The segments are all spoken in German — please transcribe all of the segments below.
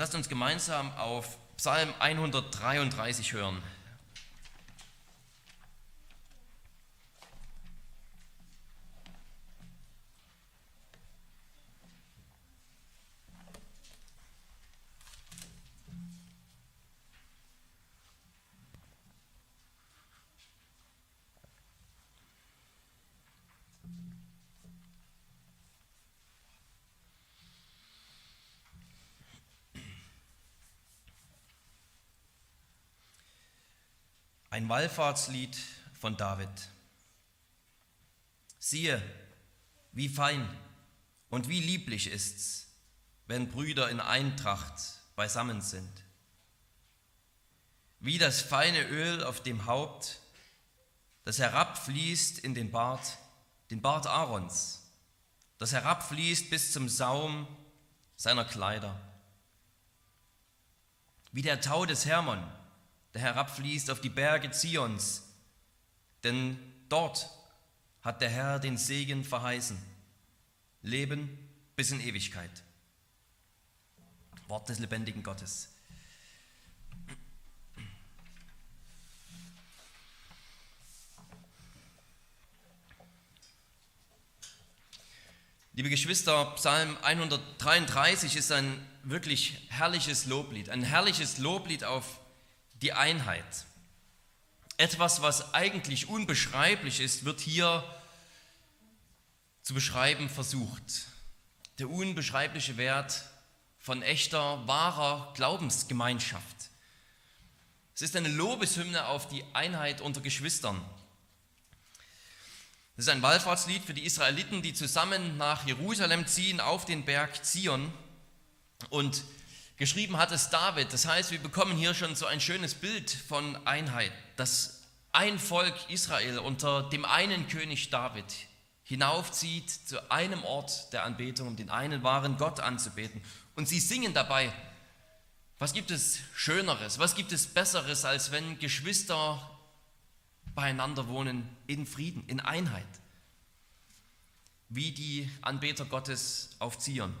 Lasst uns gemeinsam auf Psalm 133 hören. Wallfahrtslied von David. Siehe, wie fein und wie lieblich ist's, wenn Brüder in Eintracht beisammen sind. Wie das feine Öl auf dem Haupt, das herabfließt in den Bart, den Bart Aarons, das herabfließt bis zum Saum seiner Kleider. Wie der Tau des Hermon, der herabfließt auf die Berge Zions, denn dort hat der Herr den Segen verheißen. Leben bis in Ewigkeit. Wort des lebendigen Gottes. Liebe Geschwister, Psalm 133 ist ein wirklich herrliches Loblied, ein herrliches Loblied auf die Einheit. Etwas, was eigentlich unbeschreiblich ist, wird hier zu beschreiben versucht. Der unbeschreibliche Wert von echter, wahrer Glaubensgemeinschaft. Es ist eine Lobeshymne auf die Einheit unter Geschwistern. Es ist ein Wallfahrtslied für die Israeliten, die zusammen nach Jerusalem ziehen auf den Berg Zion und Geschrieben hat es David. Das heißt, wir bekommen hier schon so ein schönes Bild von Einheit, dass ein Volk Israel unter dem einen König David hinaufzieht zu einem Ort der Anbetung, um den einen wahren Gott anzubeten. Und sie singen dabei, was gibt es Schöneres, was gibt es Besseres, als wenn Geschwister beieinander wohnen in Frieden, in Einheit, wie die Anbeter Gottes auf Zion.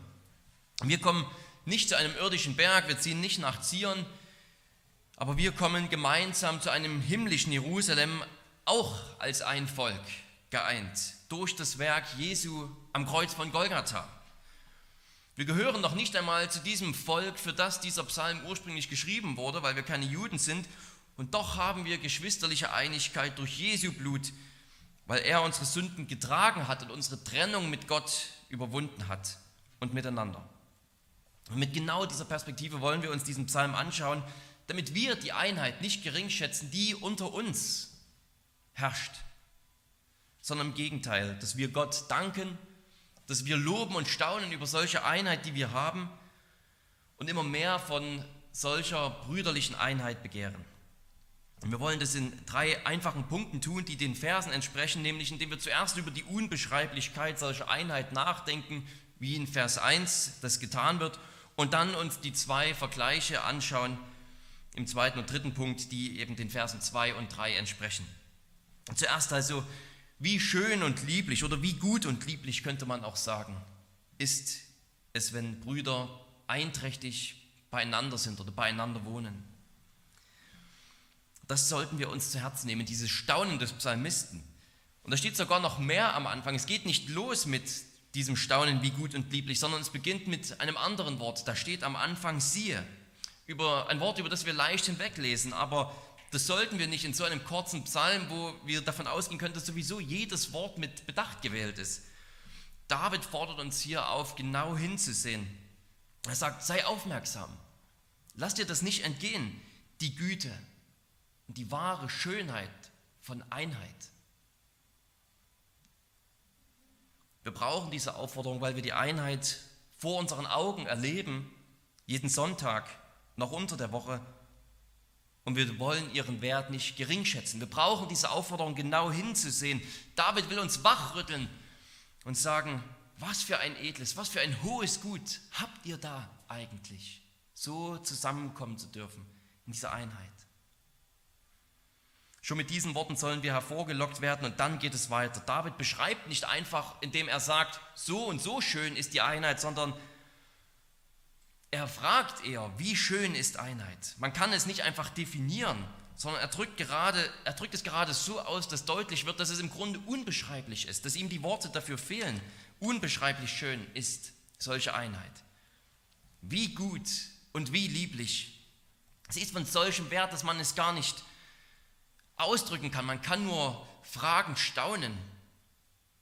Wir kommen nicht zu einem irdischen Berg, wir ziehen nicht nach Zion, aber wir kommen gemeinsam zu einem himmlischen Jerusalem, auch als ein Volk geeint, durch das Werk Jesu am Kreuz von Golgatha. Wir gehören noch nicht einmal zu diesem Volk, für das dieser Psalm ursprünglich geschrieben wurde, weil wir keine Juden sind, und doch haben wir geschwisterliche Einigkeit durch Jesu Blut, weil er unsere Sünden getragen hat und unsere Trennung mit Gott überwunden hat und miteinander. Und mit genau dieser Perspektive wollen wir uns diesen Psalm anschauen, damit wir die Einheit nicht gering schätzen, die unter uns herrscht, sondern im Gegenteil, dass wir Gott danken, dass wir loben und staunen über solche Einheit, die wir haben und immer mehr von solcher brüderlichen Einheit begehren. Und wir wollen das in drei einfachen Punkten tun, die den Versen entsprechen, nämlich indem wir zuerst über die Unbeschreiblichkeit solcher Einheit nachdenken, wie in Vers 1 das getan wird, und dann uns die zwei Vergleiche anschauen im zweiten und dritten Punkt, die eben den Versen 2 und 3 entsprechen. Zuerst also, wie schön und lieblich oder wie gut und lieblich könnte man auch sagen, ist es, wenn Brüder einträchtig beieinander sind oder beieinander wohnen. Das sollten wir uns zu Herzen nehmen, dieses Staunen des Psalmisten. Und da steht sogar noch mehr am Anfang. Es geht nicht los mit diesem Staunen, wie gut und lieblich, sondern es beginnt mit einem anderen Wort. Da steht am Anfang siehe, über ein Wort, über das wir leicht hinweglesen, aber das sollten wir nicht in so einem kurzen Psalm, wo wir davon ausgehen können, dass sowieso jedes Wort mit Bedacht gewählt ist. David fordert uns hier auf, genau hinzusehen. Er sagt, sei aufmerksam. Lass dir das nicht entgehen, die Güte und die wahre Schönheit von Einheit. Wir brauchen diese Aufforderung, weil wir die Einheit vor unseren Augen erleben, jeden Sonntag, noch unter der Woche. Und wir wollen ihren Wert nicht geringschätzen. Wir brauchen diese Aufforderung genau hinzusehen. David will uns wachrütteln und sagen, was für ein edles, was für ein hohes Gut habt ihr da eigentlich, so zusammenkommen zu dürfen in dieser Einheit. Schon mit diesen Worten sollen wir hervorgelockt werden und dann geht es weiter. David beschreibt nicht einfach, indem er sagt, so und so schön ist die Einheit, sondern er fragt eher, wie schön ist Einheit? Man kann es nicht einfach definieren, sondern er drückt, gerade, er drückt es gerade so aus, dass deutlich wird, dass es im Grunde unbeschreiblich ist, dass ihm die Worte dafür fehlen. Unbeschreiblich schön ist solche Einheit. Wie gut und wie lieblich. Sie ist von solchem Wert, dass man es gar nicht ausdrücken kann. Man kann nur fragen, staunen.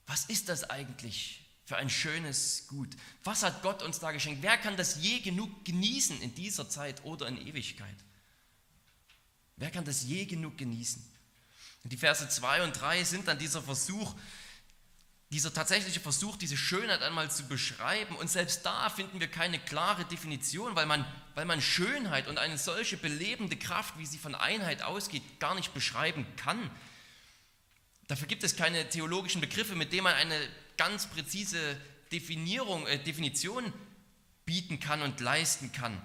Was ist das eigentlich für ein schönes Gut? Was hat Gott uns da geschenkt? Wer kann das je genug genießen in dieser Zeit oder in Ewigkeit? Wer kann das je genug genießen? Und die Verse 2 und 3 sind dann dieser Versuch, dieser tatsächliche Versuch, diese Schönheit einmal zu beschreiben. Und selbst da finden wir keine klare Definition, weil man, weil man Schönheit und eine solche belebende Kraft, wie sie von Einheit ausgeht, gar nicht beschreiben kann. Dafür gibt es keine theologischen Begriffe, mit denen man eine ganz präzise Definierung, äh, Definition bieten kann und leisten kann.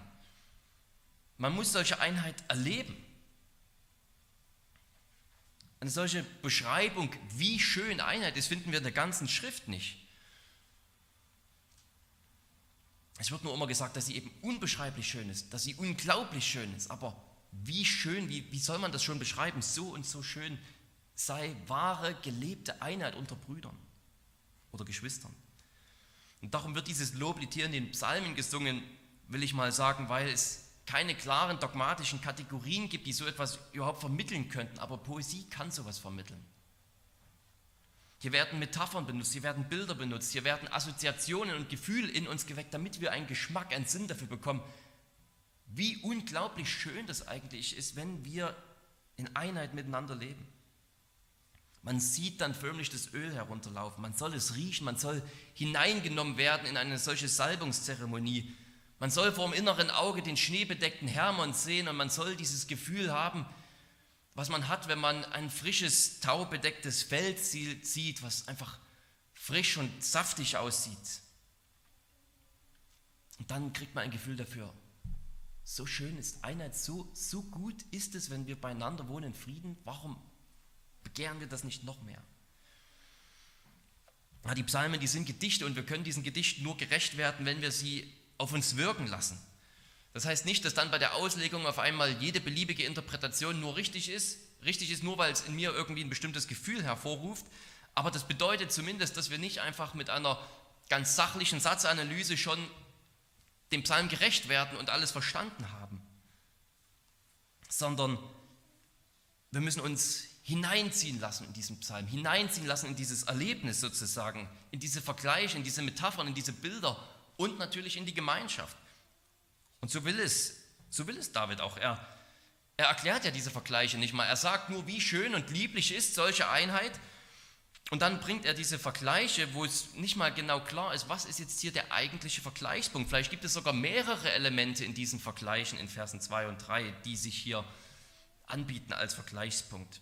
Man muss solche Einheit erleben. Eine solche Beschreibung, wie schön Einheit ist, finden wir in der ganzen Schrift nicht. Es wird nur immer gesagt, dass sie eben unbeschreiblich schön ist, dass sie unglaublich schön ist. Aber wie schön, wie, wie soll man das schon beschreiben? So und so schön sei wahre, gelebte Einheit unter Brüdern oder Geschwistern. Und darum wird dieses Loblied hier in den Psalmen gesungen, will ich mal sagen, weil es keine klaren dogmatischen Kategorien gibt, die so etwas überhaupt vermitteln könnten, aber Poesie kann sowas vermitteln. Hier werden Metaphern benutzt, hier werden Bilder benutzt, hier werden Assoziationen und Gefühle in uns geweckt, damit wir einen Geschmack, einen Sinn dafür bekommen, wie unglaublich schön das eigentlich ist, wenn wir in Einheit miteinander leben. Man sieht dann förmlich das Öl herunterlaufen, man soll es riechen, man soll hineingenommen werden in eine solche Salbungszeremonie, man soll vor dem inneren Auge den schneebedeckten Hermon sehen und man soll dieses Gefühl haben, was man hat, wenn man ein frisches, taubedecktes Feld sieht, was einfach frisch und saftig aussieht. Und dann kriegt man ein Gefühl dafür. So schön ist Einheit, so, so gut ist es, wenn wir beieinander wohnen in Frieden. Warum begehren wir das nicht noch mehr? die Psalmen, die sind Gedichte und wir können diesen Gedichten nur gerecht werden, wenn wir sie auf uns wirken lassen. Das heißt nicht, dass dann bei der Auslegung auf einmal jede beliebige Interpretation nur richtig ist, richtig ist nur, weil es in mir irgendwie ein bestimmtes Gefühl hervorruft, aber das bedeutet zumindest, dass wir nicht einfach mit einer ganz sachlichen Satzanalyse schon dem Psalm gerecht werden und alles verstanden haben, sondern wir müssen uns hineinziehen lassen in diesen Psalm, hineinziehen lassen in dieses Erlebnis sozusagen, in diese Vergleiche, in diese Metaphern, in diese Bilder und natürlich in die Gemeinschaft. Und so will es, so will es David auch. Er, er erklärt ja diese Vergleiche nicht mal. Er sagt nur, wie schön und lieblich ist solche Einheit. Und dann bringt er diese Vergleiche, wo es nicht mal genau klar ist, was ist jetzt hier der eigentliche Vergleichspunkt. Vielleicht gibt es sogar mehrere Elemente in diesen Vergleichen in Versen 2 und 3, die sich hier anbieten als Vergleichspunkt.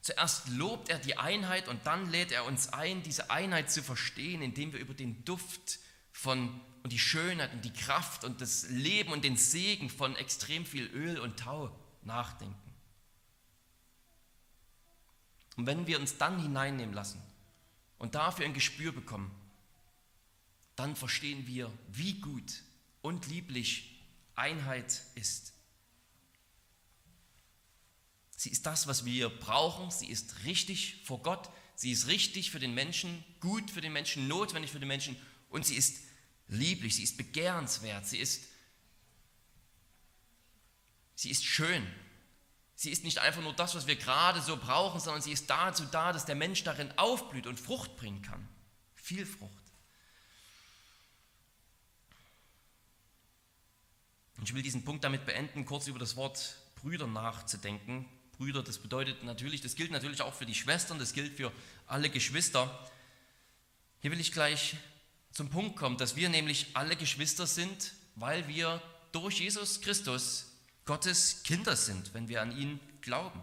Zuerst lobt er die Einheit und dann lädt er uns ein, diese Einheit zu verstehen, indem wir über den Duft von und die Schönheit und die Kraft und das Leben und den Segen von extrem viel Öl und Tau nachdenken. Und wenn wir uns dann hineinnehmen lassen und dafür ein Gespür bekommen, dann verstehen wir, wie gut und lieblich Einheit ist. Sie ist das, was wir brauchen. Sie ist richtig vor Gott. Sie ist richtig für den Menschen, gut für den Menschen, notwendig für den Menschen. Und sie ist lieblich, sie ist begehrenswert, sie ist, sie ist schön. Sie ist nicht einfach nur das, was wir gerade so brauchen, sondern sie ist dazu da, dass der Mensch darin aufblüht und Frucht bringen kann. Viel Frucht. Und ich will diesen Punkt damit beenden, kurz über das Wort Brüder nachzudenken. Brüder, das bedeutet natürlich, das gilt natürlich auch für die Schwestern, das gilt für alle Geschwister. Hier will ich gleich zum Punkt kommt, dass wir nämlich alle Geschwister sind, weil wir durch Jesus Christus Gottes Kinder sind, wenn wir an ihn glauben.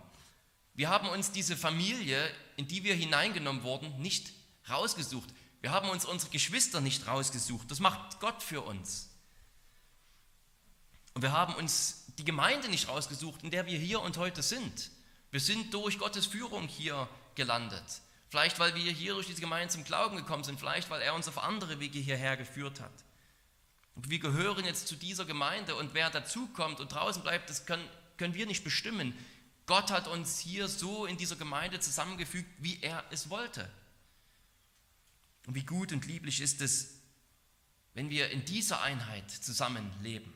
Wir haben uns diese Familie, in die wir hineingenommen wurden, nicht rausgesucht. Wir haben uns unsere Geschwister nicht rausgesucht. Das macht Gott für uns. Und wir haben uns die Gemeinde nicht rausgesucht, in der wir hier und heute sind. Wir sind durch Gottes Führung hier gelandet. Vielleicht, weil wir hier durch diese Gemeinde zum Glauben gekommen sind, vielleicht, weil er uns auf andere Wege hierher geführt hat. Und wir gehören jetzt zu dieser Gemeinde und wer dazukommt und draußen bleibt, das können, können wir nicht bestimmen. Gott hat uns hier so in dieser Gemeinde zusammengefügt, wie er es wollte. Und wie gut und lieblich ist es, wenn wir in dieser Einheit zusammenleben.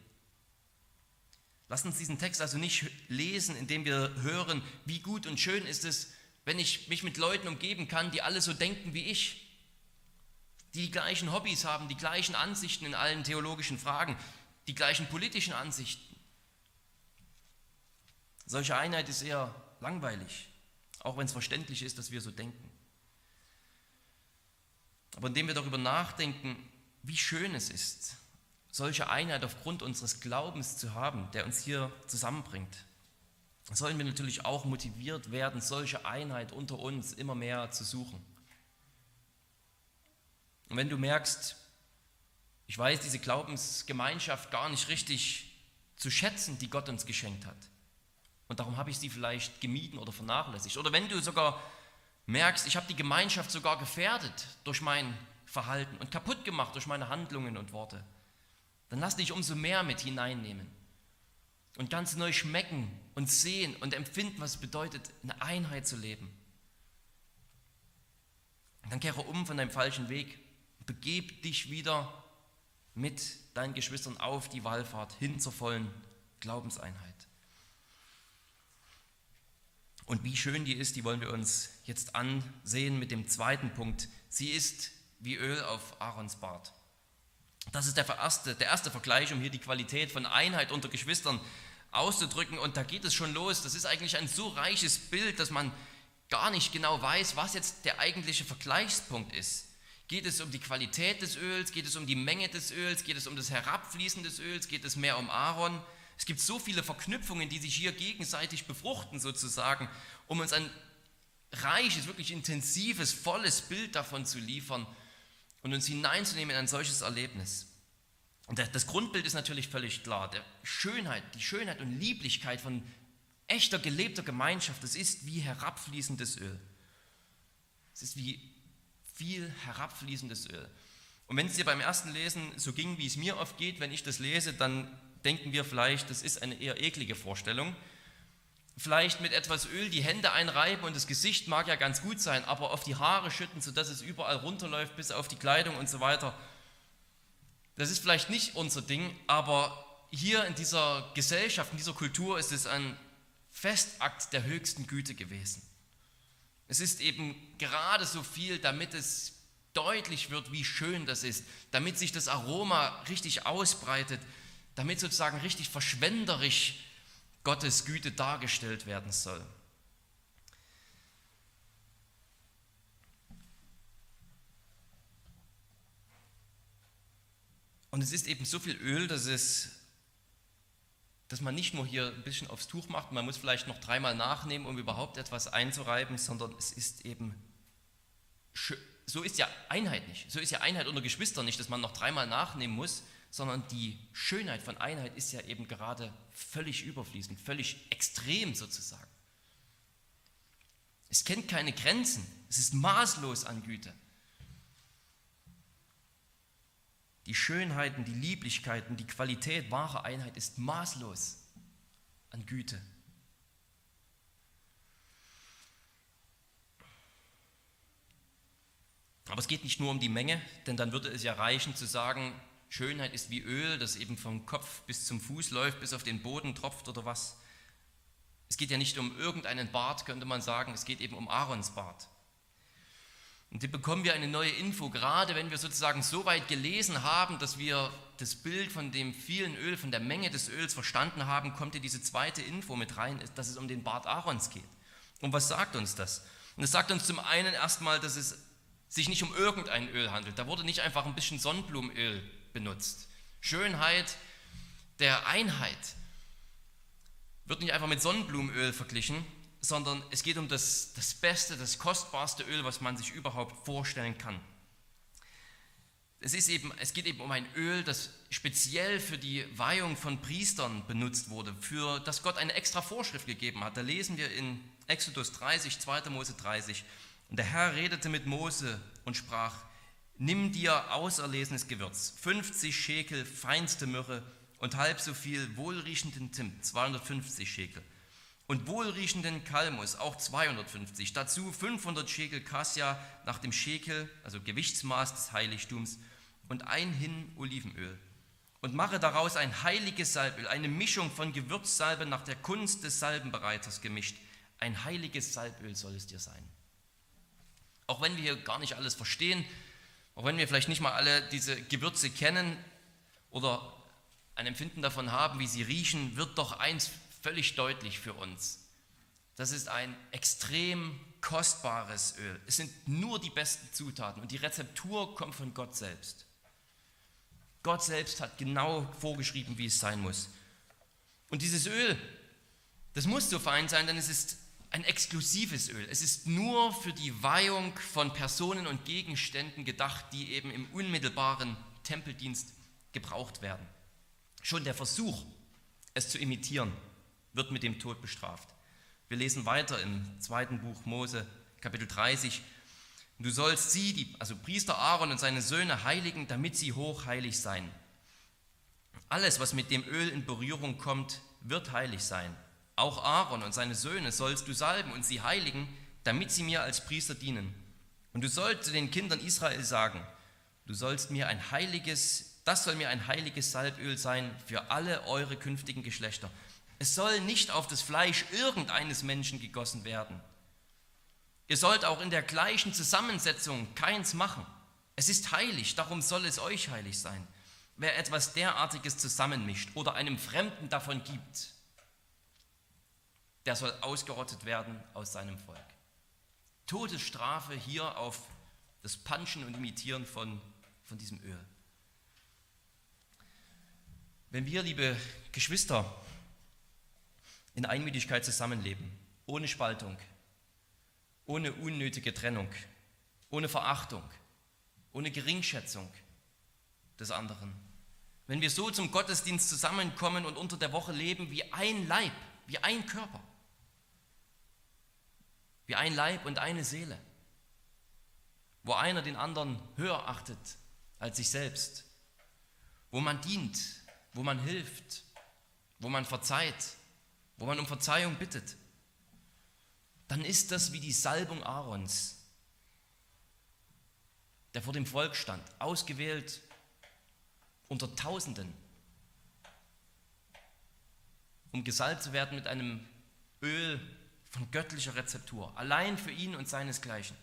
Lass uns diesen Text also nicht lesen, indem wir hören, wie gut und schön ist es, wenn ich mich mit Leuten umgeben kann, die alle so denken wie ich, die die gleichen Hobbys haben, die gleichen Ansichten in allen theologischen Fragen, die gleichen politischen Ansichten. Solche Einheit ist eher langweilig, auch wenn es verständlich ist, dass wir so denken. Aber indem wir darüber nachdenken, wie schön es ist, solche Einheit aufgrund unseres Glaubens zu haben, der uns hier zusammenbringt, sollen wir natürlich auch motiviert werden, solche Einheit unter uns immer mehr zu suchen. Und wenn du merkst, ich weiß diese Glaubensgemeinschaft gar nicht richtig zu schätzen, die Gott uns geschenkt hat, und darum habe ich sie vielleicht gemieden oder vernachlässigt, oder wenn du sogar merkst, ich habe die Gemeinschaft sogar gefährdet durch mein Verhalten und kaputt gemacht durch meine Handlungen und Worte, dann lass dich umso mehr mit hineinnehmen und ganz neu schmecken und sehen und empfinden, was es bedeutet, eine Einheit zu leben. Und dann kehre um von deinem falschen Weg, begeb dich wieder mit deinen Geschwistern auf die Wallfahrt hin zur vollen Glaubenseinheit. Und wie schön die ist, die wollen wir uns jetzt ansehen mit dem zweiten Punkt. Sie ist wie Öl auf Aarons Bart. Das ist der erste, der erste Vergleich, um hier die Qualität von Einheit unter Geschwistern auszudrücken. Und da geht es schon los. Das ist eigentlich ein so reiches Bild, dass man gar nicht genau weiß, was jetzt der eigentliche Vergleichspunkt ist. Geht es um die Qualität des Öls? Geht es um die Menge des Öls? Geht es um das Herabfließen des Öls? Geht es mehr um Aaron? Es gibt so viele Verknüpfungen, die sich hier gegenseitig befruchten sozusagen, um uns ein reiches, wirklich intensives, volles Bild davon zu liefern, und uns hineinzunehmen in ein solches Erlebnis. Und das Grundbild ist natürlich völlig klar. Der Schönheit, die Schönheit und Lieblichkeit von echter gelebter Gemeinschaft, das ist wie herabfließendes Öl. Es ist wie viel herabfließendes Öl. Und wenn es dir beim ersten Lesen so ging, wie es mir oft geht, wenn ich das lese, dann denken wir vielleicht, das ist eine eher eklige Vorstellung vielleicht mit etwas Öl die Hände einreiben und das Gesicht mag ja ganz gut sein, aber auf die Haare schütten, sodass es überall runterläuft, bis auf die Kleidung und so weiter. Das ist vielleicht nicht unser Ding, aber hier in dieser Gesellschaft, in dieser Kultur ist es ein Festakt der höchsten Güte gewesen. Es ist eben gerade so viel, damit es deutlich wird, wie schön das ist, damit sich das Aroma richtig ausbreitet, damit sozusagen richtig verschwenderisch Gottes Güte dargestellt werden soll. Und es ist eben so viel Öl, dass, es, dass man nicht nur hier ein bisschen aufs Tuch macht, man muss vielleicht noch dreimal nachnehmen, um überhaupt etwas einzureiben, sondern es ist eben, so ist ja Einheit nicht. So ist ja Einheit unter Geschwistern nicht, dass man noch dreimal nachnehmen muss, sondern die Schönheit von Einheit ist ja eben gerade völlig überfließend, völlig extrem sozusagen. Es kennt keine Grenzen, es ist maßlos an Güte. Die Schönheiten, die Lieblichkeiten, die Qualität wahrer Einheit ist maßlos an Güte. Aber es geht nicht nur um die Menge, denn dann würde es ja reichen zu sagen, Schönheit ist wie Öl, das eben vom Kopf bis zum Fuß läuft, bis auf den Boden tropft oder was. Es geht ja nicht um irgendeinen Bart, könnte man sagen, es geht eben um Aarons Bart. Und hier bekommen wir eine neue Info, gerade wenn wir sozusagen so weit gelesen haben, dass wir das Bild von dem vielen Öl, von der Menge des Öls verstanden haben, kommt hier diese zweite Info mit rein, dass es um den Bart Aarons geht. Und was sagt uns das? Und es sagt uns zum einen erstmal, dass es sich nicht um irgendein Öl handelt. Da wurde nicht einfach ein bisschen Sonnenblumenöl benutzt. Schönheit der Einheit wird nicht einfach mit Sonnenblumenöl verglichen, sondern es geht um das, das beste, das kostbarste Öl, was man sich überhaupt vorstellen kann. Es, ist eben, es geht eben um ein Öl, das speziell für die Weihung von Priestern benutzt wurde, für das Gott eine extra Vorschrift gegeben hat. Da lesen wir in Exodus 30, 2. Mose 30. Und der Herr redete mit Mose und sprach, nimm dir auserlesenes Gewürz, 50 Schekel feinste Myrrhe und halb so viel wohlriechenden Zimt, 250 Schekel. Und wohlriechenden Kalmus, auch 250. Dazu 500 Schekel Kassia nach dem Schekel, also Gewichtsmaß des Heiligtums, und ein Hin Olivenöl. Und mache daraus ein heiliges Salböl, eine Mischung von Gewürzsalbe nach der Kunst des Salbenbereiters gemischt. Ein heiliges Salböl soll es dir sein. Auch wenn wir hier gar nicht alles verstehen, auch wenn wir vielleicht nicht mal alle diese Gewürze kennen oder ein Empfinden davon haben, wie sie riechen, wird doch eins völlig deutlich für uns. Das ist ein extrem kostbares Öl. Es sind nur die besten Zutaten und die Rezeptur kommt von Gott selbst. Gott selbst hat genau vorgeschrieben, wie es sein muss. Und dieses Öl, das muss so fein sein, denn es ist ein exklusives Öl. Es ist nur für die Weihung von Personen und Gegenständen gedacht, die eben im unmittelbaren Tempeldienst gebraucht werden. Schon der Versuch, es zu imitieren, wird mit dem Tod bestraft. Wir lesen weiter im zweiten Buch Mose, Kapitel 30. Du sollst sie, die, also Priester Aaron und seine Söhne, heiligen, damit sie hochheilig seien. Alles, was mit dem Öl in Berührung kommt, wird heilig sein. Auch Aaron und seine Söhne sollst du salben und sie heiligen, damit sie mir als Priester dienen. Und du sollst zu den Kindern Israel sagen, du sollst mir ein heiliges, das soll mir ein heiliges Salböl sein für alle eure künftigen Geschlechter. Es soll nicht auf das Fleisch irgendeines Menschen gegossen werden. Ihr sollt auch in der gleichen Zusammensetzung keins machen. Es ist heilig, darum soll es euch heilig sein. Wer etwas derartiges zusammenmischt oder einem Fremden davon gibt, der soll ausgerottet werden aus seinem Volk. Todesstrafe hier auf das Panschen und Imitieren von, von diesem Öl. Wenn wir, liebe Geschwister, in Einmütigkeit zusammenleben, ohne Spaltung, ohne unnötige Trennung, ohne Verachtung, ohne Geringschätzung des anderen. Wenn wir so zum Gottesdienst zusammenkommen und unter der Woche leben wie ein Leib, wie ein Körper, wie ein Leib und eine Seele, wo einer den anderen höher achtet als sich selbst, wo man dient, wo man hilft, wo man verzeiht, wo man um Verzeihung bittet, dann ist das wie die Salbung Aarons, der vor dem Volk stand, ausgewählt unter Tausenden, um gesalbt zu werden mit einem Öl von göttlicher Rezeptur, allein für ihn und seinesgleichen.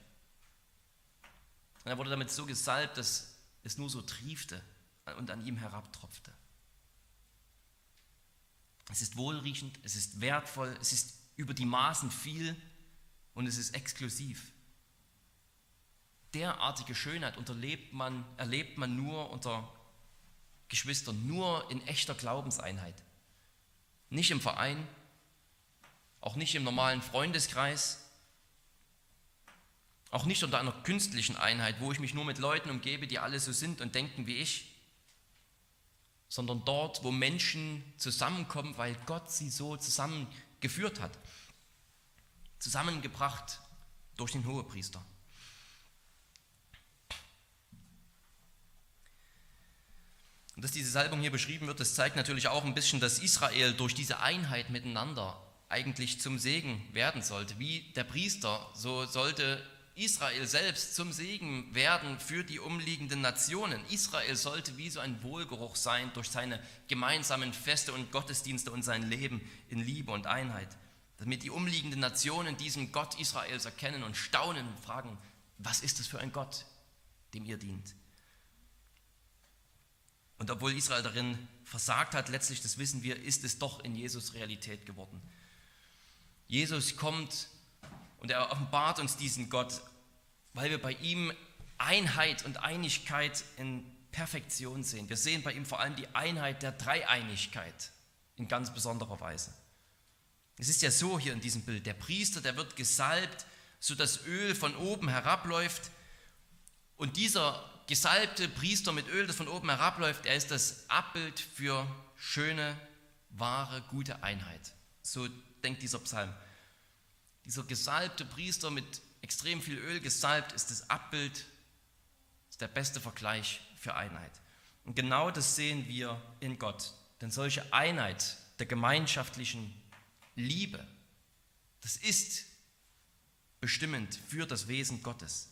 Und er wurde damit so gesalbt, dass es nur so triefte und an ihm herabtropfte. Es ist wohlriechend, es ist wertvoll, es ist über die Maßen viel und es ist exklusiv. Derartige Schönheit unterlebt man, erlebt man nur unter Geschwistern, nur in echter Glaubenseinheit. Nicht im Verein, auch nicht im normalen Freundeskreis, auch nicht unter einer künstlichen Einheit, wo ich mich nur mit Leuten umgebe, die alle so sind und denken wie ich, sondern dort, wo Menschen zusammenkommen, weil Gott sie so zusammengeführt hat, zusammengebracht durch den Hohepriester. Und dass diese Salbung hier beschrieben wird, das zeigt natürlich auch ein bisschen, dass Israel durch diese Einheit miteinander eigentlich zum Segen werden sollte. Wie der Priester, so sollte Israel selbst zum Segen werden für die umliegenden Nationen. Israel sollte wie so ein Wohlgeruch sein durch seine gemeinsamen Feste und Gottesdienste und sein Leben in Liebe und Einheit. Damit die umliegenden Nationen diesen Gott Israels erkennen und staunen und fragen, was ist das für ein Gott, dem ihr dient? Und obwohl Israel darin versagt hat, letztlich, das wissen wir, ist es doch in Jesus Realität geworden. Jesus kommt und er offenbart uns diesen Gott, weil wir bei ihm Einheit und Einigkeit in Perfektion sehen. Wir sehen bei ihm vor allem die Einheit der Dreieinigkeit in ganz besonderer Weise. Es ist ja so hier in diesem Bild, der Priester, der wird gesalbt, so dass Öl von oben herabläuft und dieser gesalbte Priester mit Öl, das von oben herabläuft, er ist das Abbild für schöne, wahre, gute Einheit. So denkt dieser Psalm. Dieser gesalbte Priester mit extrem viel Öl gesalbt ist das Abbild ist der beste Vergleich für Einheit. Und genau das sehen wir in Gott. Denn solche Einheit der gemeinschaftlichen Liebe, das ist bestimmend für das Wesen Gottes.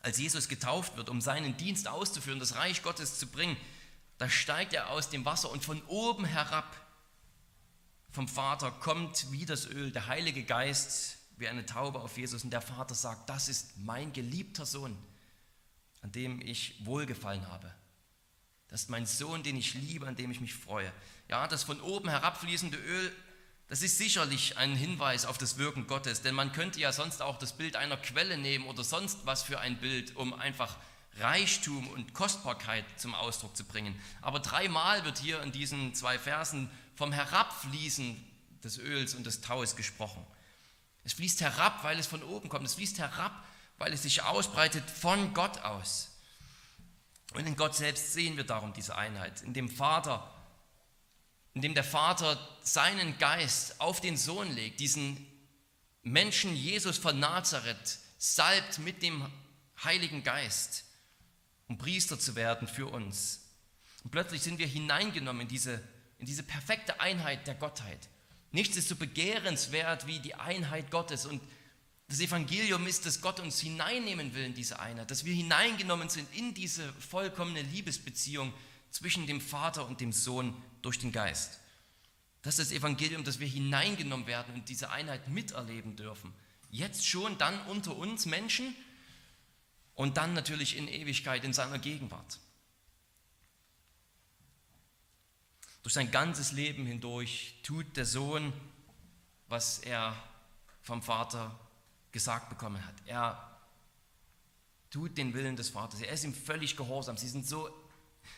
Als Jesus getauft wird, um seinen Dienst auszuführen, das Reich Gottes zu bringen, da steigt er aus dem Wasser und von oben herab vom Vater kommt wie das Öl, der Heilige Geist wie eine Taube auf Jesus und der Vater sagt, das ist mein geliebter Sohn, an dem ich wohlgefallen habe. Das ist mein Sohn, den ich liebe, an dem ich mich freue. Ja, das von oben herabfließende Öl, das ist sicherlich ein Hinweis auf das Wirken Gottes, denn man könnte ja sonst auch das Bild einer Quelle nehmen oder sonst was für ein Bild, um einfach Reichtum und Kostbarkeit zum Ausdruck zu bringen. Aber dreimal wird hier in diesen zwei Versen vom Herabfließen des Öls und des Taues gesprochen. Es fließt herab, weil es von oben kommt. Es fließt herab, weil es sich ausbreitet von Gott aus. Und in Gott selbst sehen wir darum diese Einheit, in dem Vater, in dem der Vater seinen Geist auf den Sohn legt, diesen Menschen Jesus von Nazareth salbt mit dem Heiligen Geist, um Priester zu werden für uns. Und plötzlich sind wir hineingenommen in diese, in diese perfekte Einheit der Gottheit. Nichts ist so begehrenswert wie die Einheit Gottes und das Evangelium ist, dass Gott uns hineinnehmen will in diese Einheit, dass wir hineingenommen sind in diese vollkommene Liebesbeziehung zwischen dem Vater und dem Sohn durch den Geist. Das ist das Evangelium, dass wir hineingenommen werden und diese Einheit miterleben dürfen. Jetzt schon, dann unter uns Menschen und dann natürlich in Ewigkeit in seiner Gegenwart. Durch sein ganzes Leben hindurch tut der Sohn, was er vom Vater gesagt bekommen hat. Er tut den Willen des Vaters. Er ist ihm völlig gehorsam. Sie sind so,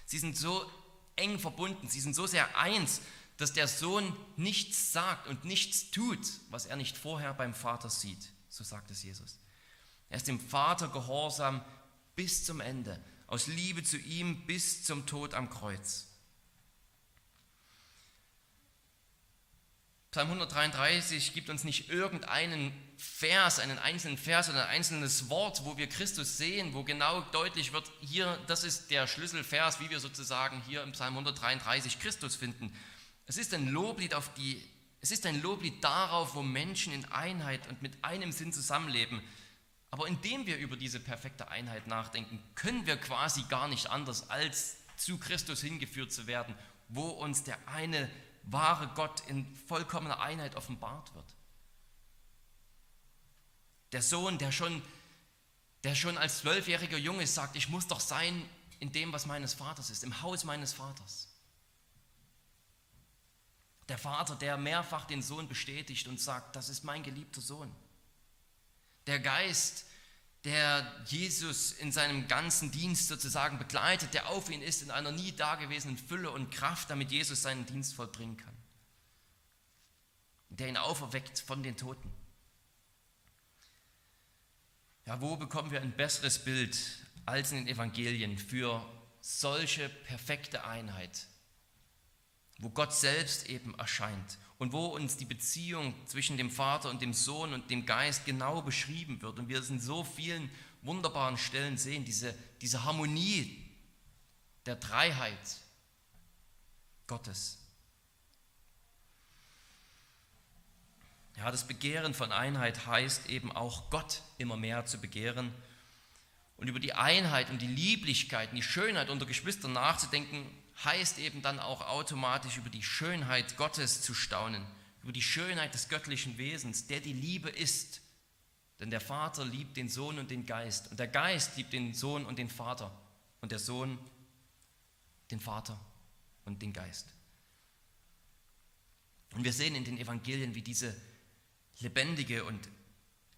sie sind so eng verbunden, sie sind so sehr eins, dass der Sohn nichts sagt und nichts tut, was er nicht vorher beim Vater sieht. So sagt es Jesus. Er ist dem Vater gehorsam bis zum Ende, aus Liebe zu ihm bis zum Tod am Kreuz. Psalm 133 gibt uns nicht irgendeinen Vers, einen einzelnen Vers oder ein einzelnes Wort, wo wir Christus sehen, wo genau deutlich wird, hier, das ist der Schlüsselvers, wie wir sozusagen hier im Psalm 133 Christus finden. Es ist ein Loblied auf die, es ist ein Loblied darauf, wo Menschen in Einheit und mit einem Sinn zusammenleben. Aber indem wir über diese perfekte Einheit nachdenken, können wir quasi gar nicht anders, als zu Christus hingeführt zu werden, wo uns der eine wahre Gott in vollkommener Einheit offenbart wird. Der Sohn, der schon, der schon als zwölfjähriger Junge sagt, ich muss doch sein in dem, was meines Vaters ist, im Haus meines Vaters. Der Vater, der mehrfach den Sohn bestätigt und sagt, das ist mein geliebter Sohn. Der Geist, der Jesus in seinem ganzen Dienst sozusagen begleitet, der auf ihn ist in einer nie dagewesenen Fülle und Kraft, damit Jesus seinen Dienst vollbringen kann. Der ihn auferweckt von den Toten. Ja, wo bekommen wir ein besseres Bild als in den Evangelien für solche perfekte Einheit, wo Gott selbst eben erscheint und wo uns die Beziehung zwischen dem Vater und dem Sohn und dem Geist genau beschrieben wird. Und wir es in so vielen wunderbaren Stellen sehen, diese, diese Harmonie der Dreiheit Gottes. Ja, das Begehren von Einheit heißt eben auch Gott immer mehr zu begehren und über die Einheit und die Lieblichkeit und die Schönheit unter Geschwistern nachzudenken, heißt eben dann auch automatisch über die Schönheit Gottes zu staunen, über die Schönheit des göttlichen Wesens, der die Liebe ist. Denn der Vater liebt den Sohn und den Geist und der Geist liebt den Sohn und den Vater und der Sohn den Vater und den Geist. Und wir sehen in den Evangelien, wie diese lebendige und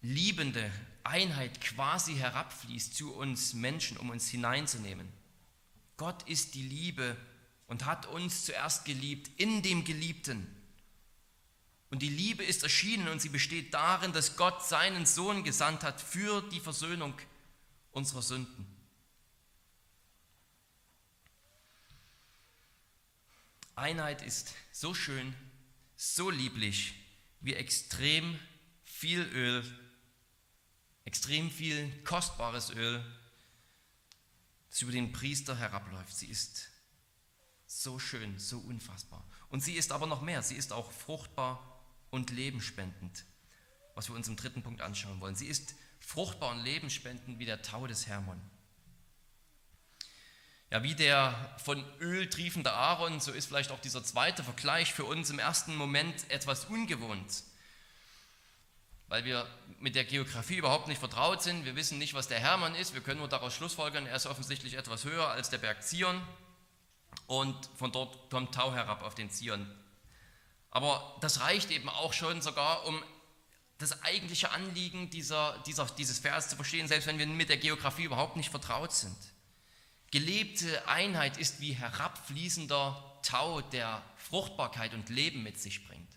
liebende Einheit quasi herabfließt zu uns Menschen, um uns hineinzunehmen. Gott ist die Liebe und hat uns zuerst geliebt in dem Geliebten. Und die Liebe ist erschienen und sie besteht darin, dass Gott seinen Sohn gesandt hat für die Versöhnung unserer Sünden. Einheit ist so schön, so lieblich, wie extrem viel Öl, extrem viel kostbares Öl das über den Priester herabläuft. Sie ist so schön, so unfassbar. Und sie ist aber noch mehr. Sie ist auch fruchtbar und lebenspendend, was wir uns im dritten Punkt anschauen wollen. Sie ist fruchtbar und lebenspendend wie der Tau des Hermon. Ja, wie der von Öl triefende Aaron, so ist vielleicht auch dieser zweite Vergleich für uns im ersten Moment etwas ungewohnt, weil wir mit der Geografie überhaupt nicht vertraut sind. Wir wissen nicht, was der Hermann ist. Wir können nur daraus schlussfolgern, er ist offensichtlich etwas höher als der Berg Zion und von dort kommt Tau herab auf den Zion. Aber das reicht eben auch schon sogar, um das eigentliche Anliegen dieser, dieser, dieses Vers zu verstehen, selbst wenn wir mit der Geografie überhaupt nicht vertraut sind. Gelebte Einheit ist wie herabfließender Tau, der Fruchtbarkeit und Leben mit sich bringt.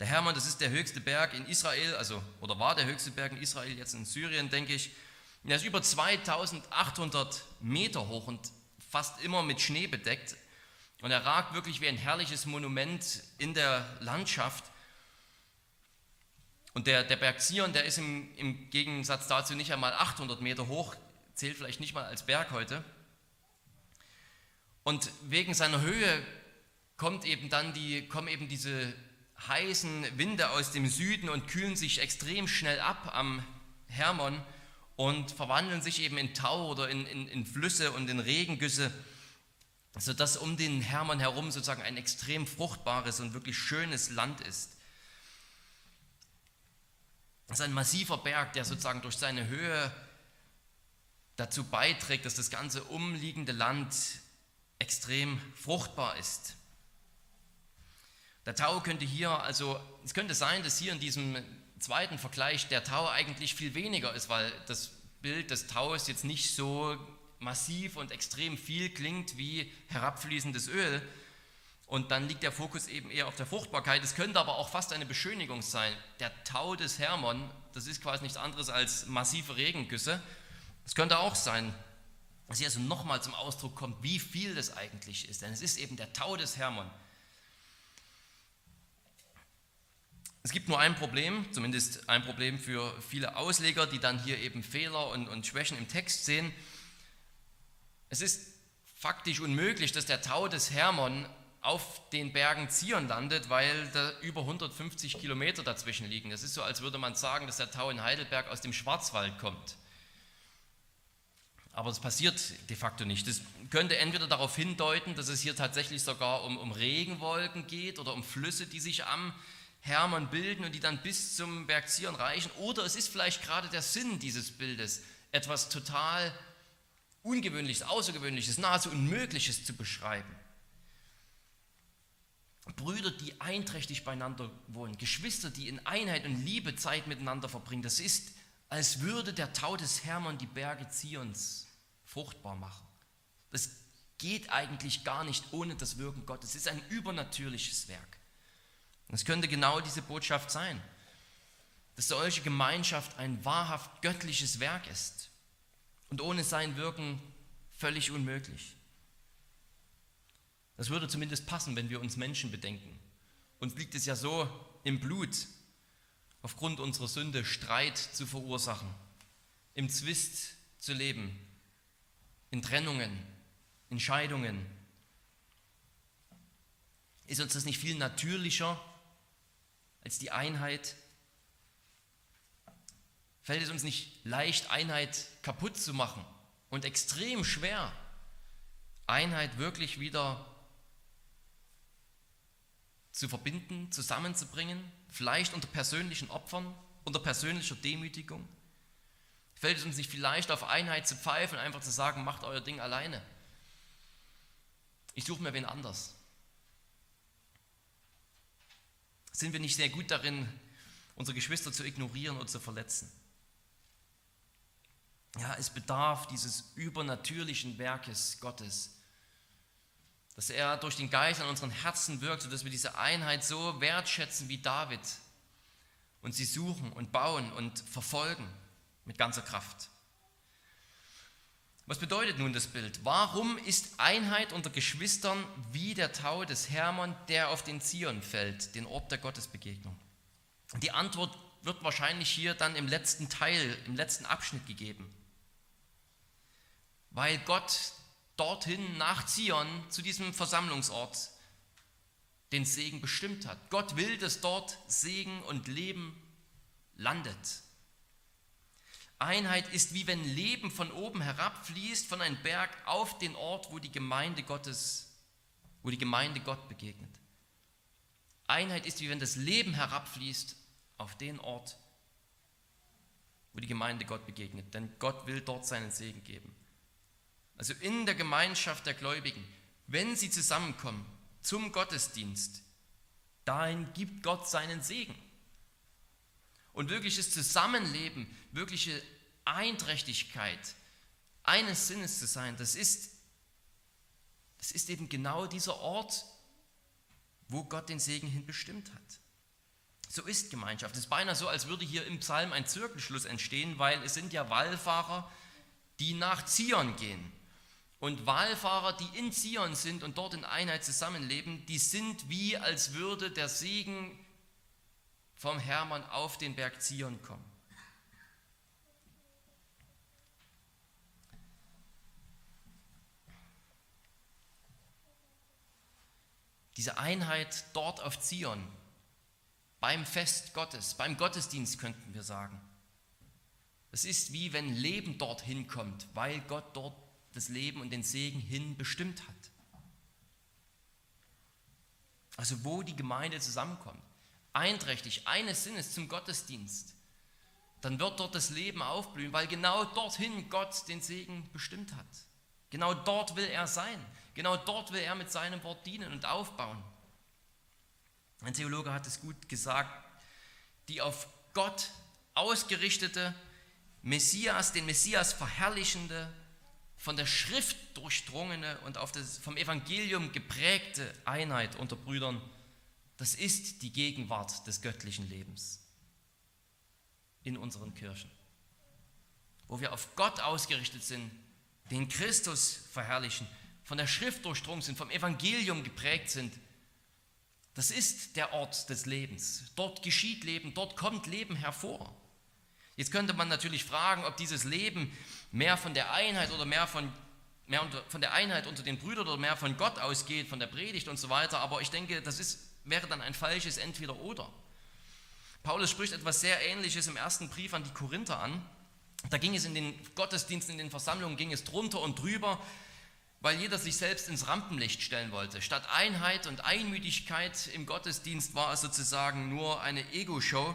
Der Hermann, das ist der höchste Berg in Israel, also oder war der höchste Berg in Israel, jetzt in Syrien, denke ich. Er ist über 2800 Meter hoch und fast immer mit Schnee bedeckt. Und er ragt wirklich wie ein herrliches Monument in der Landschaft. Und der, der Berg Zion, der ist im, im Gegensatz dazu nicht einmal 800 Meter hoch, zählt vielleicht nicht mal als Berg heute. Und wegen seiner Höhe kommt eben dann die, kommen eben diese heißen Winde aus dem Süden und kühlen sich extrem schnell ab am Hermon und verwandeln sich eben in Tau oder in, in, in Flüsse und in Regengüsse, sodass um den Hermon herum sozusagen ein extrem fruchtbares und wirklich schönes Land ist. Das ist ein massiver Berg, der sozusagen durch seine Höhe dazu beiträgt, dass das ganze umliegende Land extrem fruchtbar ist. Der Tau könnte hier, also es könnte sein, dass hier in diesem zweiten Vergleich der Tau eigentlich viel weniger ist, weil das Bild des Taus jetzt nicht so massiv und extrem viel klingt wie herabfließendes Öl, und dann liegt der Fokus eben eher auf der Fruchtbarkeit. Es könnte aber auch fast eine Beschönigung sein. Der Tau des Hermon, das ist quasi nichts anderes als massive Regengüsse. Es könnte auch sein, dass hier also nochmal zum Ausdruck kommt, wie viel das eigentlich ist. Denn es ist eben der Tau des Hermon. Es gibt nur ein Problem, zumindest ein Problem für viele Ausleger, die dann hier eben Fehler und, und Schwächen im Text sehen. Es ist faktisch unmöglich, dass der Tau des Hermon auf den Bergen Zion landet, weil da über 150 Kilometer dazwischen liegen. Das ist so, als würde man sagen, dass der Tau in Heidelberg aus dem Schwarzwald kommt. Aber das passiert de facto nicht. Das könnte entweder darauf hindeuten, dass es hier tatsächlich sogar um, um Regenwolken geht oder um Flüsse, die sich am Hermann bilden und die dann bis zum Berg Zion reichen. Oder es ist vielleicht gerade der Sinn dieses Bildes, etwas total Ungewöhnliches, Außergewöhnliches, nahezu Unmögliches zu beschreiben. Brüder, die einträchtig beieinander wohnen, Geschwister, die in Einheit und Liebe Zeit miteinander verbringen. Das ist, als würde der Tau des Hermann die Berge Zions fruchtbar machen. Das geht eigentlich gar nicht ohne das Wirken Gottes. Es ist ein übernatürliches Werk. Es könnte genau diese Botschaft sein, dass solche Gemeinschaft ein wahrhaft göttliches Werk ist und ohne sein Wirken völlig unmöglich. Das würde zumindest passen, wenn wir uns Menschen bedenken. Uns liegt es ja so im Blut, aufgrund unserer Sünde Streit zu verursachen, im Zwist zu leben, in Trennungen, in Scheidungen. Ist uns das nicht viel natürlicher als die Einheit? Fällt es uns nicht leicht, Einheit kaputt zu machen und extrem schwer, Einheit wirklich wieder zu verbinden, zusammenzubringen, vielleicht unter persönlichen Opfern, unter persönlicher Demütigung? Fällt es uns nicht vielleicht auf Einheit zu pfeifen einfach zu sagen, macht euer Ding alleine? Ich suche mir wen anders. Sind wir nicht sehr gut darin, unsere Geschwister zu ignorieren oder zu verletzen? Ja, es bedarf dieses übernatürlichen Werkes Gottes, dass er durch den Geist an unseren Herzen wirkt, sodass wir diese Einheit so wertschätzen wie David und sie suchen und bauen und verfolgen mit ganzer Kraft. Was bedeutet nun das Bild? Warum ist Einheit unter Geschwistern wie der Tau des Hermon, der auf den Zion fällt, den Ort der Gottesbegegnung? Die Antwort wird wahrscheinlich hier dann im letzten Teil, im letzten Abschnitt gegeben. weil Gott dorthin nach Zion zu diesem Versammlungsort den Segen bestimmt hat. Gott will, dass dort Segen und Leben landet. Einheit ist wie wenn Leben von oben herabfließt von einem Berg auf den Ort, wo die Gemeinde Gottes, wo die Gemeinde Gott begegnet. Einheit ist wie wenn das Leben herabfließt auf den Ort, wo die Gemeinde Gott begegnet, denn Gott will dort seinen Segen geben. Also in der Gemeinschaft der Gläubigen, wenn sie zusammenkommen zum Gottesdienst, dahin gibt Gott seinen Segen. Und wirkliches Zusammenleben, wirkliche Einträchtigkeit, eines Sinnes zu sein, das ist, das ist eben genau dieser Ort, wo Gott den Segen hin bestimmt hat. So ist Gemeinschaft. Es ist beinahe so, als würde hier im Psalm ein Zirkelschluss entstehen, weil es sind ja Wallfahrer, die nach Zion gehen. Und Wallfahrer, die in Zion sind und dort in Einheit zusammenleben, die sind wie, als würde der Segen vom Hermann auf den Berg Zion kommen. Diese Einheit dort auf Zion, beim Fest Gottes, beim Gottesdienst könnten wir sagen. Es ist wie wenn Leben dorthin kommt, weil Gott dort das Leben und den Segen hin bestimmt hat. Also wo die Gemeinde zusammenkommt, einträchtig eines Sinnes zum Gottesdienst, dann wird dort das Leben aufblühen, weil genau dorthin Gott den Segen bestimmt hat. Genau dort will er sein. Genau dort will er mit seinem Wort dienen und aufbauen. Ein Theologe hat es gut gesagt, die auf Gott ausgerichtete Messias, den Messias verherrlichende von der Schrift durchdrungene und das vom Evangelium geprägte Einheit unter Brüdern, das ist die Gegenwart des göttlichen Lebens in unseren Kirchen. Wo wir auf Gott ausgerichtet sind, den Christus verherrlichen, von der Schrift durchdrungen sind, vom Evangelium geprägt sind, das ist der Ort des Lebens. Dort geschieht Leben, dort kommt Leben hervor. Jetzt könnte man natürlich fragen, ob dieses Leben mehr von der Einheit oder mehr von, mehr unter, von der Einheit unter den Brüdern oder mehr von Gott ausgeht, von der Predigt und so weiter. Aber ich denke, das ist, wäre dann ein falsches Entweder-Oder. Paulus spricht etwas sehr Ähnliches im ersten Brief an die Korinther an. Da ging es in den Gottesdiensten, in den Versammlungen, ging es drunter und drüber, weil jeder sich selbst ins Rampenlicht stellen wollte. Statt Einheit und Einmütigkeit im Gottesdienst war es sozusagen nur eine Ego-Show.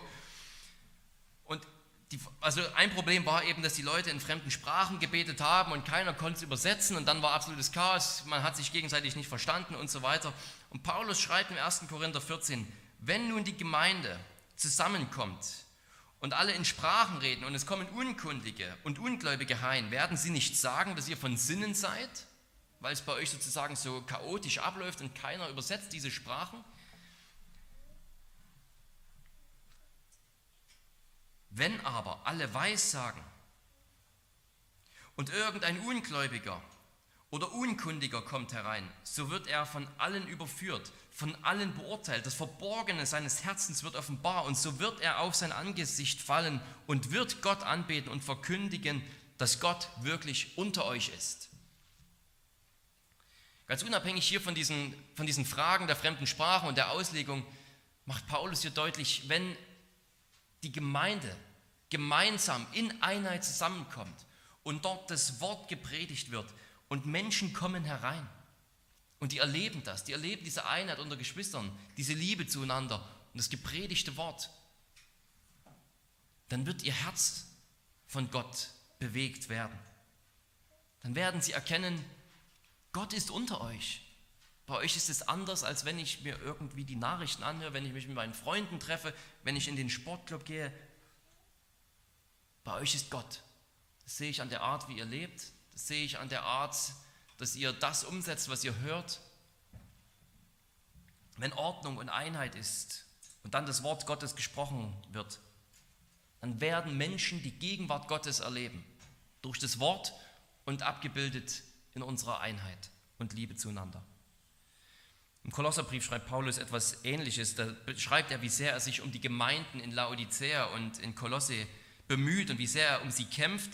Und die, also ein Problem war eben, dass die Leute in fremden Sprachen gebetet haben und keiner konnte es übersetzen und dann war absolutes Chaos, man hat sich gegenseitig nicht verstanden und so weiter. Und Paulus schreibt im 1. Korinther 14, wenn nun die Gemeinde zusammenkommt und alle in Sprachen reden und es kommen Unkundige und Ungläubige heim, werden sie nicht sagen, dass ihr von Sinnen seid, weil es bei euch sozusagen so chaotisch abläuft und keiner übersetzt diese Sprachen? Wenn aber alle Weissagen und irgendein Ungläubiger oder Unkundiger kommt herein, so wird er von allen überführt, von allen beurteilt. Das Verborgene seines Herzens wird offenbar und so wird er auf sein Angesicht fallen und wird Gott anbeten und verkündigen, dass Gott wirklich unter euch ist. Ganz unabhängig hier von diesen, von diesen Fragen der fremden Sprache und der Auslegung macht Paulus hier deutlich, wenn die Gemeinde gemeinsam in Einheit zusammenkommt und dort das Wort gepredigt wird und Menschen kommen herein und die erleben das, die erleben diese Einheit unter Geschwistern, diese Liebe zueinander und das gepredigte Wort, dann wird ihr Herz von Gott bewegt werden. Dann werden sie erkennen, Gott ist unter euch. Bei euch ist es anders, als wenn ich mir irgendwie die Nachrichten anhöre, wenn ich mich mit meinen Freunden treffe, wenn ich in den Sportclub gehe. Bei euch ist Gott. Das sehe ich an der Art, wie ihr lebt. Sehe ich an der Art, dass ihr das umsetzt, was ihr hört. Wenn Ordnung und Einheit ist und dann das Wort Gottes gesprochen wird, dann werden Menschen die Gegenwart Gottes erleben. Durch das Wort und abgebildet in unserer Einheit und Liebe zueinander. Im Kolosserbrief schreibt Paulus etwas Ähnliches. Da beschreibt er, wie sehr er sich um die Gemeinden in Laodicea und in Kolosse bemüht und wie sehr er um sie kämpft.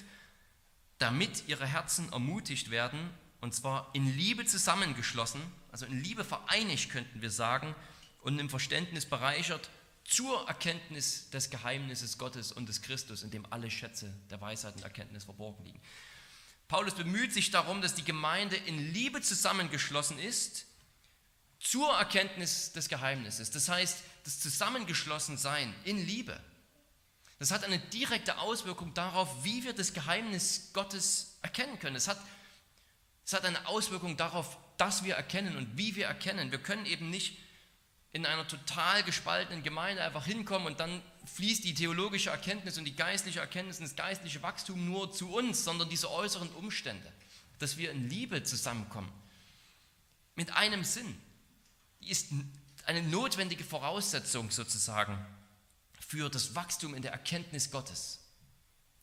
Damit ihre Herzen ermutigt werden, und zwar in Liebe zusammengeschlossen, also in Liebe vereinigt könnten wir sagen, und im Verständnis bereichert zur Erkenntnis des Geheimnisses Gottes und des Christus, in dem alle Schätze der Weisheit und Erkenntnis verborgen liegen. Paulus bemüht sich darum, dass die Gemeinde in Liebe zusammengeschlossen ist zur Erkenntnis des Geheimnisses. Das heißt, das Zusammengeschlossensein in Liebe. Das hat eine direkte Auswirkung darauf, wie wir das Geheimnis Gottes erkennen können. Es hat, es hat eine Auswirkung darauf, dass wir erkennen und wie wir erkennen. Wir können eben nicht in einer total gespaltenen Gemeinde einfach hinkommen und dann fließt die theologische Erkenntnis und die geistliche Erkenntnis und das geistliche Wachstum nur zu uns, sondern diese äußeren Umstände, dass wir in Liebe zusammenkommen, mit einem Sinn, ist eine notwendige Voraussetzung sozusagen für das Wachstum in der Erkenntnis Gottes.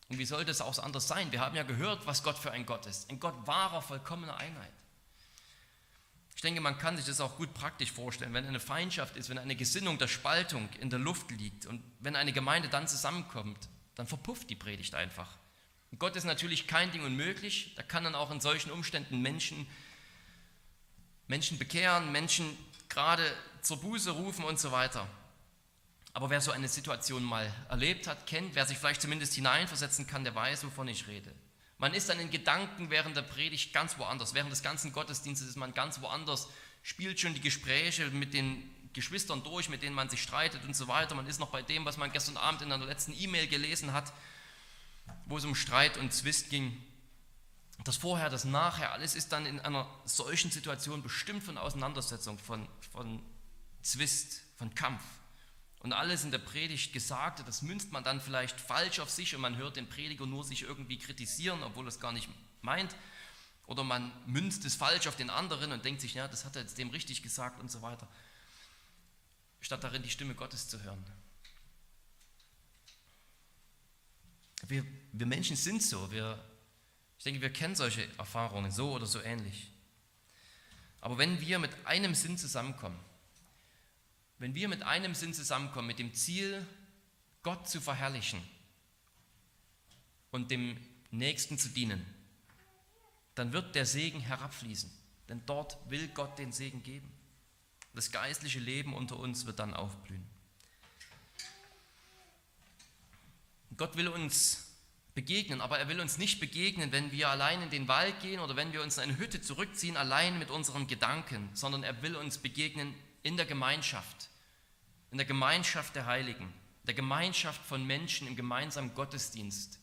Und wie soll das auch anders sein? Wir haben ja gehört, was Gott für ein Gott ist. Ein Gott wahrer, vollkommener Einheit. Ich denke, man kann sich das auch gut praktisch vorstellen, wenn eine Feindschaft ist, wenn eine Gesinnung der Spaltung in der Luft liegt und wenn eine Gemeinde dann zusammenkommt, dann verpufft die Predigt einfach. Und Gott ist natürlich kein Ding unmöglich, da kann dann auch in solchen Umständen Menschen, Menschen bekehren, Menschen gerade zur Buße rufen und so weiter. Aber wer so eine Situation mal erlebt hat, kennt, wer sich vielleicht zumindest hineinversetzen kann, der weiß, wovon ich rede. Man ist dann in Gedanken während der Predigt ganz woanders. Während des ganzen Gottesdienstes ist man ganz woanders, spielt schon die Gespräche mit den Geschwistern durch, mit denen man sich streitet und so weiter. Man ist noch bei dem, was man gestern Abend in einer letzten E-Mail gelesen hat, wo es um Streit und Zwist ging. Das Vorher, das Nachher, alles ist dann in einer solchen Situation bestimmt von Auseinandersetzung, von, von Zwist, von Kampf. Und alles in der Predigt Gesagte, das münzt man dann vielleicht falsch auf sich und man hört den Prediger nur sich irgendwie kritisieren, obwohl es gar nicht meint. Oder man münzt es falsch auf den anderen und denkt sich, ja, das hat er jetzt dem richtig gesagt und so weiter. Statt darin die Stimme Gottes zu hören. Wir, wir Menschen sind so. Wir, ich denke, wir kennen solche Erfahrungen so oder so ähnlich. Aber wenn wir mit einem Sinn zusammenkommen, wenn wir mit einem Sinn zusammenkommen, mit dem Ziel, Gott zu verherrlichen und dem Nächsten zu dienen, dann wird der Segen herabfließen. Denn dort will Gott den Segen geben. Das geistliche Leben unter uns wird dann aufblühen. Gott will uns begegnen, aber er will uns nicht begegnen, wenn wir allein in den Wald gehen oder wenn wir uns in eine Hütte zurückziehen, allein mit unseren Gedanken, sondern er will uns begegnen in der Gemeinschaft, in der Gemeinschaft der Heiligen, der Gemeinschaft von Menschen im gemeinsamen Gottesdienst.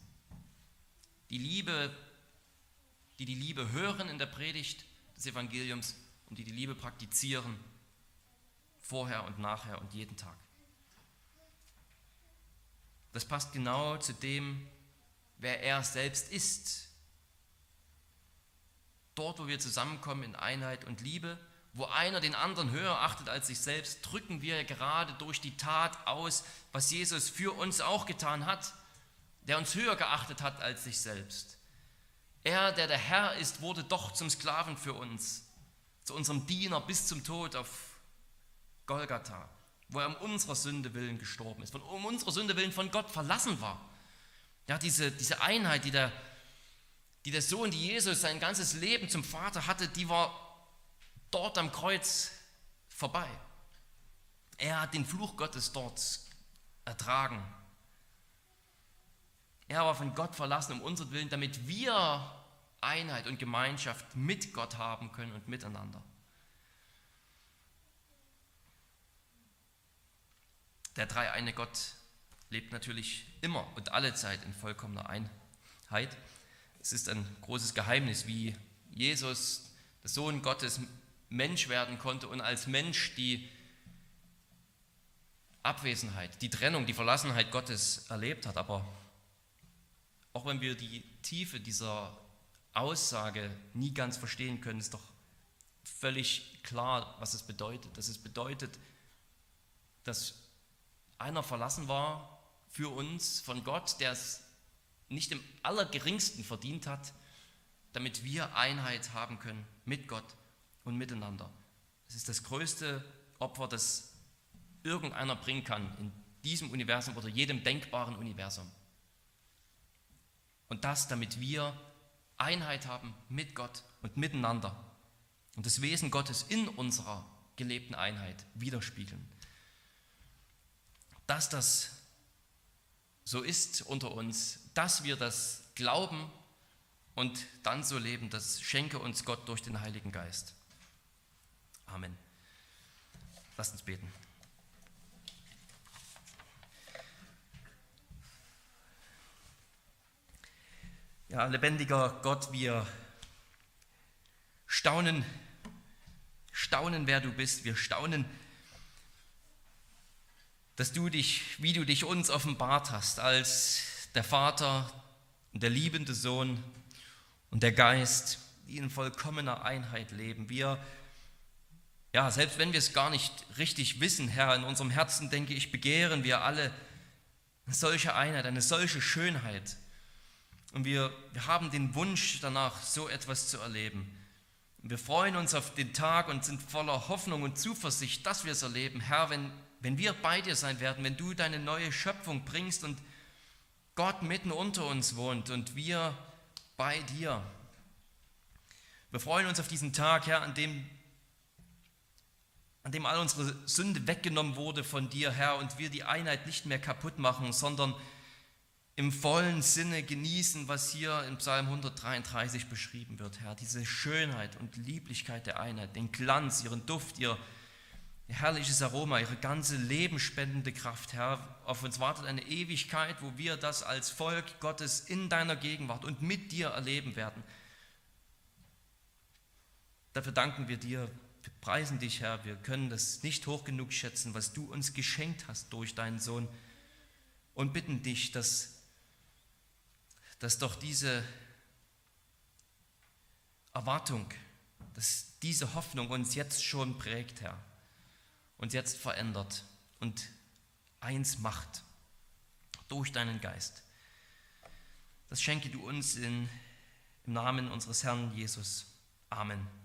Die Liebe, die die Liebe hören in der Predigt des Evangeliums und die die Liebe praktizieren, vorher und nachher und jeden Tag. Das passt genau zu dem, wer er selbst ist. Dort, wo wir zusammenkommen in Einheit und Liebe, wo einer den anderen höher achtet als sich selbst, drücken wir gerade durch die Tat aus, was Jesus für uns auch getan hat, der uns höher geachtet hat als sich selbst. Er, der der Herr ist, wurde doch zum Sklaven für uns, zu unserem Diener bis zum Tod auf Golgatha, wo er um unserer Sünde willen gestorben ist, um unserer Sünde willen von Gott verlassen war. Ja, diese, diese Einheit, die der, die der Sohn, die Jesus sein ganzes Leben zum Vater hatte, die war dort am Kreuz vorbei. Er hat den Fluch Gottes dort ertragen. Er war von Gott verlassen um unseren Willen, damit wir Einheit und Gemeinschaft mit Gott haben können und miteinander. Der dreieine Gott lebt natürlich immer und alle Zeit in vollkommener Einheit. Es ist ein großes Geheimnis, wie Jesus, der Sohn Gottes, Mensch werden konnte und als Mensch die Abwesenheit, die Trennung, die Verlassenheit Gottes erlebt hat. Aber auch wenn wir die Tiefe dieser Aussage nie ganz verstehen können, ist doch völlig klar, was es bedeutet. Dass es bedeutet, dass einer verlassen war für uns von Gott, der es nicht im allergeringsten verdient hat, damit wir Einheit haben können mit Gott und miteinander. Es ist das größte Opfer, das irgendeiner bringen kann in diesem Universum oder jedem denkbaren Universum. Und das, damit wir Einheit haben mit Gott und miteinander und das Wesen Gottes in unserer gelebten Einheit widerspiegeln. Dass das so ist unter uns, dass wir das glauben und dann so leben, das schenke uns Gott durch den Heiligen Geist. Amen. Lasst uns beten. Ja, lebendiger Gott, wir staunen, staunen, wer du bist. Wir staunen, dass du dich, wie du dich uns offenbart hast, als der Vater und der liebende Sohn und der Geist, die in vollkommener Einheit leben. Wir, ja, selbst wenn wir es gar nicht richtig wissen, Herr, in unserem Herzen, denke ich, begehren wir alle eine solche Einheit, eine solche Schönheit und wir, wir haben den Wunsch danach, so etwas zu erleben. Und wir freuen uns auf den Tag und sind voller Hoffnung und Zuversicht, dass wir es erleben. Herr, wenn, wenn wir bei dir sein werden, wenn du deine neue Schöpfung bringst und Gott mitten unter uns wohnt und wir bei dir. Wir freuen uns auf diesen Tag, Herr, an dem, an dem all unsere Sünde weggenommen wurde von dir, Herr, und wir die Einheit nicht mehr kaputt machen, sondern im vollen Sinne genießen, was hier in Psalm 133 beschrieben wird, Herr. Diese Schönheit und Lieblichkeit der Einheit, den Glanz, ihren Duft, ihr herrliches Aroma, ihre ganze lebenspendende Kraft, Herr. Auf uns wartet eine Ewigkeit, wo wir das als Volk Gottes in deiner Gegenwart und mit dir erleben werden. Dafür danken wir dir, wir preisen dich, Herr. Wir können das nicht hoch genug schätzen, was du uns geschenkt hast durch deinen Sohn und bitten dich, dass dass doch diese Erwartung, dass diese Hoffnung uns jetzt schon prägt, Herr, uns jetzt verändert und eins macht durch deinen Geist. Das schenke du uns in, im Namen unseres Herrn Jesus. Amen.